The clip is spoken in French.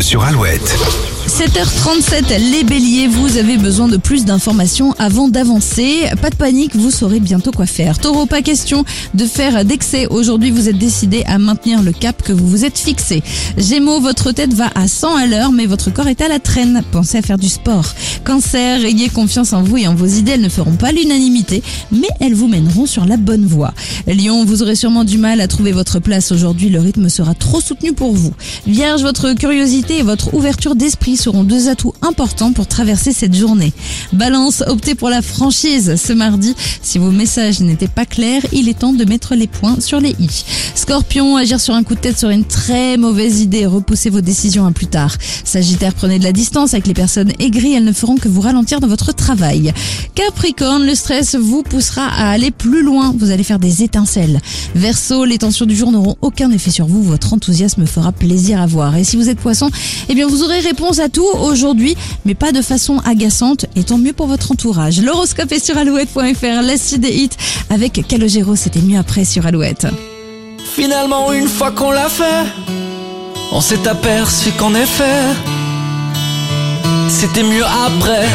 Sur Alouette. 7h37, les béliers, vous avez besoin de plus d'informations avant d'avancer. Pas de panique, vous saurez bientôt quoi faire. Taureau, pas question de faire d'excès. Aujourd'hui, vous êtes décidé à maintenir le cap que vous vous êtes fixé. Gémeaux, votre tête va à 100 à l'heure, mais votre corps est à la traîne. Pensez à faire du sport. Cancer, ayez confiance en vous et en vos idées. Elles ne feront pas l'unanimité, mais elles vous mèneront sur la bonne voie. Lion, vous aurez sûrement du mal à trouver votre place aujourd'hui. Le rythme sera trop soutenu pour vous. Vierge, votre curiosité et votre ouverture d'esprit seront deux atouts importants pour traverser cette journée. Balance, optez pour la franchise ce mardi. Si vos messages n'étaient pas clairs, il est temps de mettre les points sur les i. Scorpion, agir sur un coup de tête serait une très mauvaise idée. Repoussez vos décisions à plus tard. Sagittaire, prenez de la distance avec les personnes aigries. Elles ne feront que vous ralentir dans votre travail. Capricorne, le stress vous poussera à aller plus loin. Vous allez faire des étincelles. Verseau, les tensions du jour n'auront aucun effet sur vous. Votre enthousiasme fera plaisir à voir. Êtes poisson, eh bien vous aurez réponse à tout aujourd'hui, mais pas de façon agaçante. Et tant mieux pour votre entourage. L'horoscope est sur alouette.fr. La suite des hits avec Calogero, c'était mieux après sur Alouette. Finalement, une fois qu'on l'a fait, on s'est aperçu qu'en effet, c'était mieux après.